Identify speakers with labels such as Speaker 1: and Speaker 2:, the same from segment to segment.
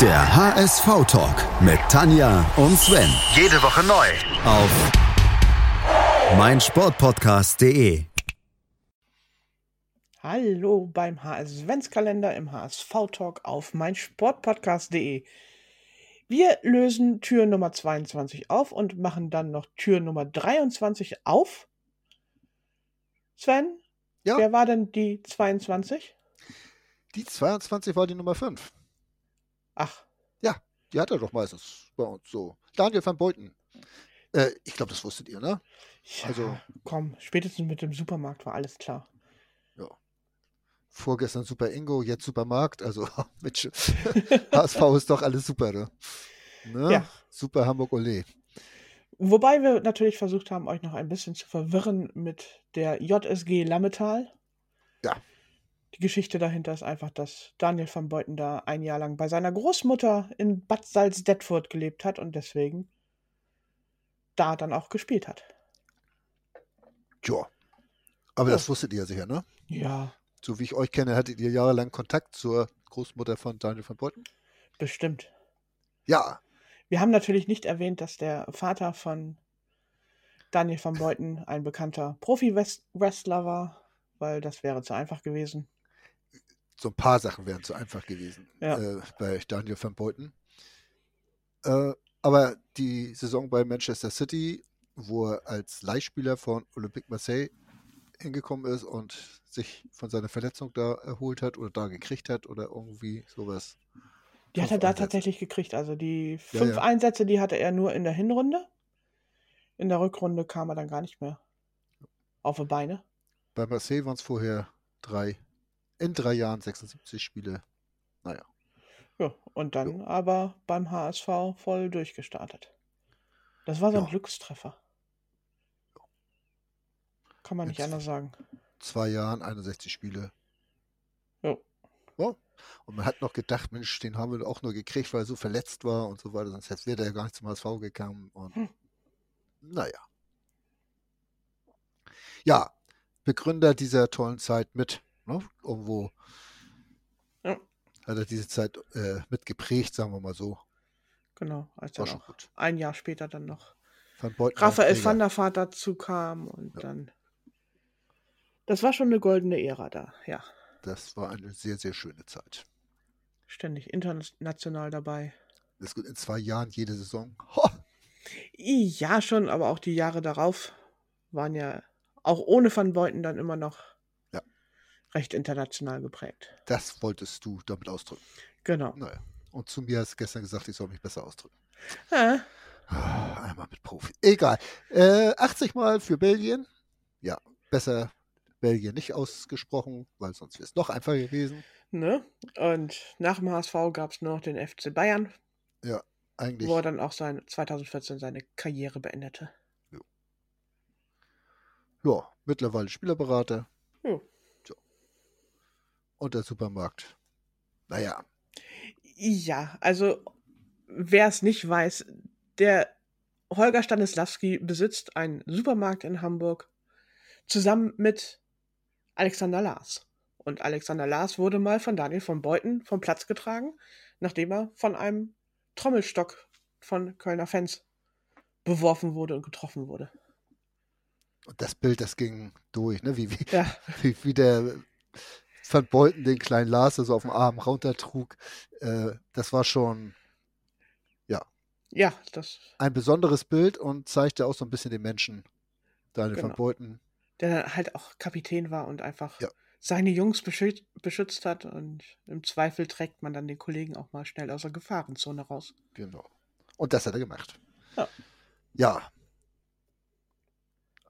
Speaker 1: Der HSV-Talk mit Tanja und Sven.
Speaker 2: Jede Woche neu.
Speaker 1: Auf meinsportpodcast.de.
Speaker 3: Hallo beim HSV-Kalender im HSV-Talk auf meinsportpodcast.de. Wir lösen Tür Nummer 22 auf und machen dann noch Tür Nummer 23 auf. Sven,
Speaker 4: Ja.
Speaker 3: wer war denn die 22?
Speaker 4: Die 22 war die Nummer 5.
Speaker 3: Ach,
Speaker 4: Ja, die hat er doch meistens bei uns so. Daniel van Beuten. Äh, ich glaube, das wusstet ihr, ne?
Speaker 3: ja,
Speaker 4: Also-
Speaker 3: komm, spätestens mit dem Supermarkt war alles klar.
Speaker 4: Vorgestern Super Ingo, jetzt Supermarkt. Also, Mensch, HSV ist doch alles super, ne? ne?
Speaker 3: Ja.
Speaker 4: Super Hamburg Ole.
Speaker 3: Wobei wir natürlich versucht haben, euch noch ein bisschen zu verwirren mit der JSG Lammetal.
Speaker 4: Ja.
Speaker 3: Die Geschichte dahinter ist einfach, dass Daniel van Beuten da ein Jahr lang bei seiner Großmutter in Bad Salzdetfurt gelebt hat und deswegen da dann auch gespielt hat.
Speaker 4: Tja. Aber
Speaker 3: Ja.
Speaker 4: das wusstet ihr sicher, ne?
Speaker 3: Ja,
Speaker 4: So wie ich euch kenne, hattet ihr jahrelang Kontakt zur Großmutter von Daniel van Beuten?
Speaker 3: bestimmt.
Speaker 4: Ja.
Speaker 3: Wir haben natürlich nicht erwähnt, dass der Vater von Daniel van Beuten ein bekannter Profi-Wrestler war, weil das wäre zu einfach gewesen.
Speaker 4: So ein paar Sachen wären zu einfach gewesen
Speaker 3: Ja.
Speaker 4: äh, bei Daniel van Beuten. Äh, aber die Saison bei Manchester City, wo er als Leihspieler von Olympique Marseille hingekommen ist und sich von seiner Verletzung da erholt hat oder da gekriegt hat oder irgendwie sowas.
Speaker 3: Die hat er da
Speaker 4: Einsätze.
Speaker 3: tatsächlich gekriegt. Also die
Speaker 4: Ja,
Speaker 3: fünf
Speaker 4: ja.
Speaker 3: Einsätze, die hatte er nur in der Hinrunde. In der Rückrunde kam er dann gar nicht mehr auf die Beine.
Speaker 4: Bei Marseille waren es vorher drei, in drei Jahren 76 Spiele. Naja,
Speaker 3: Ja, und dann aber beim HSV voll durchgestartet. Das war so ein
Speaker 4: Ja.
Speaker 3: Glückstreffer. Kann man nicht
Speaker 4: Jetzt-
Speaker 3: anders sagen.
Speaker 4: zwei Jahren 61 Spiele.
Speaker 3: Ja.
Speaker 4: Ja. Und man hat noch gedacht, Mensch, den haben wir auch nur gekriegt, weil er so verletzt war und so weiter, sonst wäre er ja gar nicht zum HSV gekommen. Und
Speaker 3: Hm.
Speaker 4: naja. Ja, Begründer dieser tollen Zeit mit. Ne? Irgendwo
Speaker 3: Ja.
Speaker 4: hat er diese Zeit äh, mitgeprägt, sagen wir mal so.
Speaker 3: Genau, als
Speaker 4: War
Speaker 3: dann auch
Speaker 4: gut.
Speaker 3: ein Jahr später dann noch
Speaker 4: Van
Speaker 3: Raphael van der Vaart dazu kam und
Speaker 4: Ja.
Speaker 3: dann. Das war schon eine goldene Ära da, ja.
Speaker 4: Das war eine sehr, sehr schöne Zeit.
Speaker 3: Ständig international dabei.
Speaker 4: Das geht in zwei Jahren jede Saison. Ho!
Speaker 3: Ja, schon, aber auch die Jahre darauf waren ja auch ohne Van Beuten dann immer noch. Recht international geprägt.
Speaker 4: Das wolltest du damit ausdrücken.
Speaker 3: Genau.
Speaker 4: Naja. Und zu mir hast du gestern gesagt, ich soll mich besser ausdrücken.
Speaker 3: Ja,
Speaker 4: Ah, Einmal mit Profi. Egal. Äh, 80 Mal für Belgien. Ja, besser Belgien nicht ausgesprochen, weil sonst wäre es noch einfacher gewesen.
Speaker 3: ne? Und nach dem HSV gab es nur noch den FC Bayern,
Speaker 4: Eigentlich.
Speaker 3: wo er dann auch sein, 2014 seine Karriere beendete.
Speaker 4: Ja, mittlerweile Spielerberater.
Speaker 3: Ja.
Speaker 4: Und der Supermarkt. Naja,
Speaker 3: Ja, also wer es nicht weiß, der Holger Stanislawski besitzt einen Supermarkt in Hamburg zusammen mit Alexander Lars. Und Alexander Lars wurde mal von Daniel von Beuten vom Platz getragen, nachdem er von einem Trommelstock von Kölner Fans beworfen wurde und getroffen wurde.
Speaker 4: und das Bild, das ging durch, ne? Wie, wie,
Speaker 3: Ja,
Speaker 4: wie, wie der Van Beuten den kleinen Lars so auf dem Arm runtertrug. Äh, das war schon
Speaker 3: ja, das,
Speaker 4: ein besonderes Bild und zeigte auch so ein bisschen den Menschen. Daniel van
Speaker 3: Genau.
Speaker 4: Beuten.
Speaker 3: der halt auch Kapitän war und einfach
Speaker 4: Ja.
Speaker 3: seine Jungs beschützt, beschützt hat und im Zweifel trägt man dann den Kollegen auch mal schnell aus der Gefahrenzone raus.
Speaker 4: Genau. Und das hat er gemacht.
Speaker 3: Ja.
Speaker 4: Ja.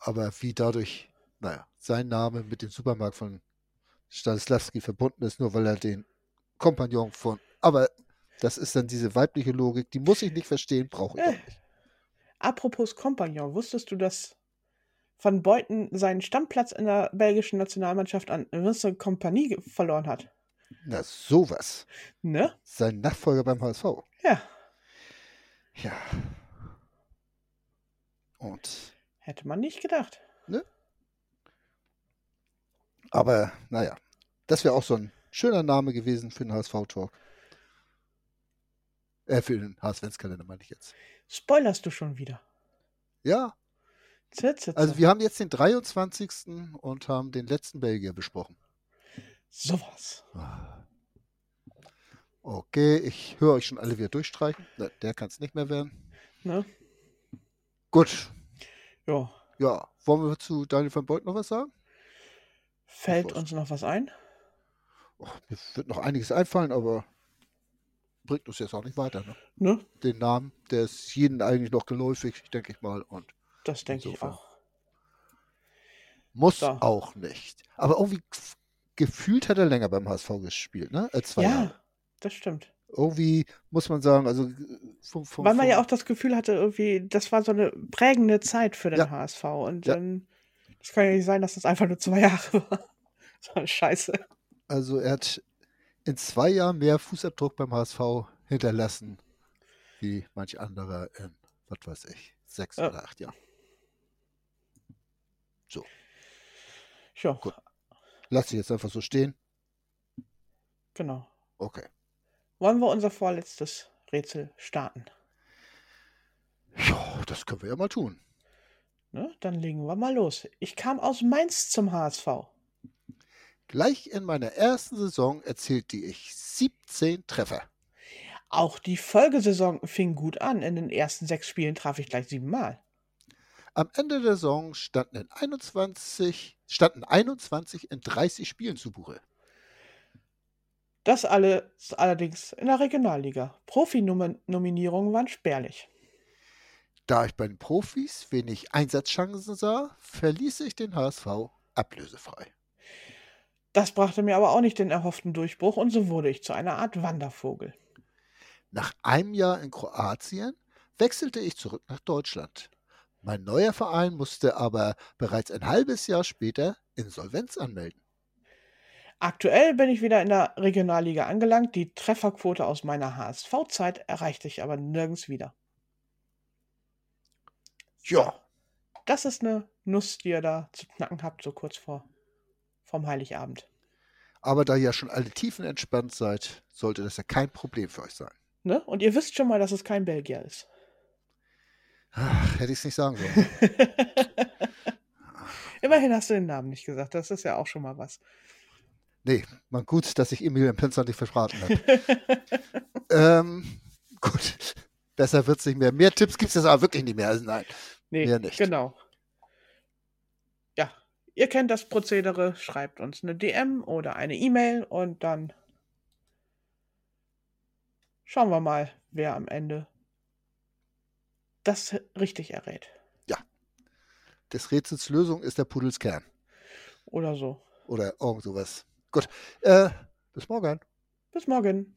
Speaker 4: Aber wie dadurch, naja, sein Name mit dem Supermarkt von Stanislavski verbunden ist, nur weil er den Kompagnon von. Aber das ist dann diese weibliche Logik, die muss ich nicht verstehen, brauche ich
Speaker 3: Äh.
Speaker 4: nicht.
Speaker 3: Apropos Kompagnon, wusstest du, dass Van Beuten seinen Stammplatz in der belgischen Nationalmannschaft an Vincent Kompanie verloren hat?
Speaker 4: Na, sowas.
Speaker 3: Ne?
Speaker 4: Sein Nachfolger beim HSV.
Speaker 3: Ja,
Speaker 4: Ja. Und,
Speaker 3: hätte man nicht gedacht.
Speaker 4: Aber naja, das wäre auch so ein schöner Name gewesen für den HSV-Talk. Äh, für den HSV-Kalender meine ich jetzt.
Speaker 3: Spoilerst du schon wieder?
Speaker 4: Ja, also wir haben jetzt den 23. und haben den letzten Belgier besprochen.
Speaker 3: Sowas.
Speaker 4: Okay, ich höre euch schon alle wieder durchstreichen. Der kann es nicht mehr werden.
Speaker 3: Ne?
Speaker 4: Gut,
Speaker 3: Ja.
Speaker 4: ja. Wollen wir zu Daniel van Beut noch was sagen?
Speaker 3: Fällt uns noch was ein?
Speaker 4: Oh, mir wird noch einiges einfallen, aber bringt uns jetzt auch nicht weiter. Ne?
Speaker 3: Ne?
Speaker 4: Den Namen, der ist jedem eigentlich noch geläufig, denke ich mal. Und
Speaker 3: Das denke ich auch.
Speaker 4: muss
Speaker 3: So.
Speaker 4: auch nicht. Aber irgendwie gefühlt hat er länger beim HSV gespielt, ne? Als zwei
Speaker 3: Ja,
Speaker 4: Jahre.
Speaker 3: das stimmt.
Speaker 4: Irgendwie muss man sagen, also äh, vom, vom,
Speaker 3: Weil man ja auch das Gefühl hatte, irgendwie, das war so eine prägende Zeit für den
Speaker 4: Ja.
Speaker 3: HSV. Und
Speaker 4: Ja.
Speaker 3: dann, das kann ja nicht sein, dass das einfach nur zwei Jahre war. So eine Scheiße.
Speaker 4: also er hat in zwei Jahren mehr Fußabdruck beim HSV hinterlassen, wie manch anderer in, was weiß ich, sechs
Speaker 3: Ja.
Speaker 4: oder acht Jahren.
Speaker 3: Ja,
Speaker 4: Gut. Lass sie jetzt einfach so stehen.
Speaker 3: genau.
Speaker 4: Okay.
Speaker 3: Wollen wir unser vorletztes Rätsel starten?
Speaker 4: Ja, das können wir ja mal tun.
Speaker 3: Ne? Dann legen wir mal los. Ich kam aus Mainz zum HSV.
Speaker 4: Gleich in meiner ersten Saison erzielte ich 17 Treffer.
Speaker 3: Auch die Folgesaison fing gut an. In den ersten sechs Spielen traf ich gleich siebenmal.
Speaker 4: Am Ende der Saison standen, in 21, standen 21 in 30 Spielen zu Buche.
Speaker 3: Das alles allerdings in der Regionalliga. Profi-Nominierungen waren spärlich.
Speaker 4: Da ich bei den Profis wenig Einsatzchancen sah, verließ ich den HSV ablösefrei.
Speaker 3: Das brachte mir aber auch nicht den erhofften Durchbruch und so wurde ich zu einer Art Wandervogel.
Speaker 4: Nach einem Jahr in Kroatien wechselte ich zurück nach Deutschland. Mein neuer Verein musste aber bereits ein halbes Jahr später Insolvenz anmelden.
Speaker 3: Aktuell bin ich wieder in der Regionalliga angelangt. Die Trefferquote aus meiner HSV-Zeit erreichte ich aber nirgends wieder.
Speaker 4: Ja,
Speaker 3: Das ist eine Nuss, die ihr da zu knacken habt, so kurz vor vom Heiligabend.
Speaker 4: aber da ihr ja schon alle Tiefen entspannt seid, sollte das ja kein Problem für euch sein.
Speaker 3: Ne? Und ihr wisst schon mal, dass es kein Belgier ist.
Speaker 4: Ach, hätte ich es nicht sagen sollen.
Speaker 3: Immerhin hast du den Namen nicht gesagt. Das ist ja auch schon mal was.
Speaker 4: Nee, man gut, dass ich Emil im Pinzer nicht verraten habe. ähm, gut, besser wird's nicht mehr. Mehr Tipps gibt es jetzt aber wirklich nicht mehr. Also nein.
Speaker 3: Nee,
Speaker 4: Mehr nicht.
Speaker 3: genau. Ja, ihr kennt das Prozedere. Schreibt uns eine DM oder eine E-Mail und dann schauen wir mal, wer am Ende das richtig errät.
Speaker 4: Des Rätsels Lösung ist der Pudels Kern.
Speaker 3: Oder so.
Speaker 4: Oder irgend sowas. Gut. Äh, bis morgen.
Speaker 3: Bis morgen.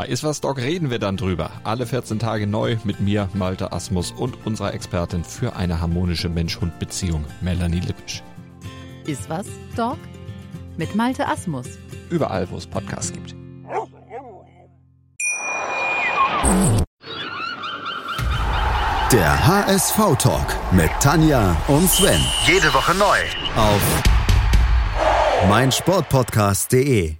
Speaker 5: Bei Iswas Dog reden wir dann drüber. Alle 14 Tage neu mit mir, Malte Asmus und unserer Expertin für eine harmonische Mensch-Hund-Beziehung, Melanie Lippisch.
Speaker 6: Ist was, Dog? Mit Malte Asmus.
Speaker 5: Überall, wo es Podcasts gibt.
Speaker 1: Der HSV-Talk mit Tanja und Sven
Speaker 7: Jede Woche neu.
Speaker 1: auf meinsportpodcast.de.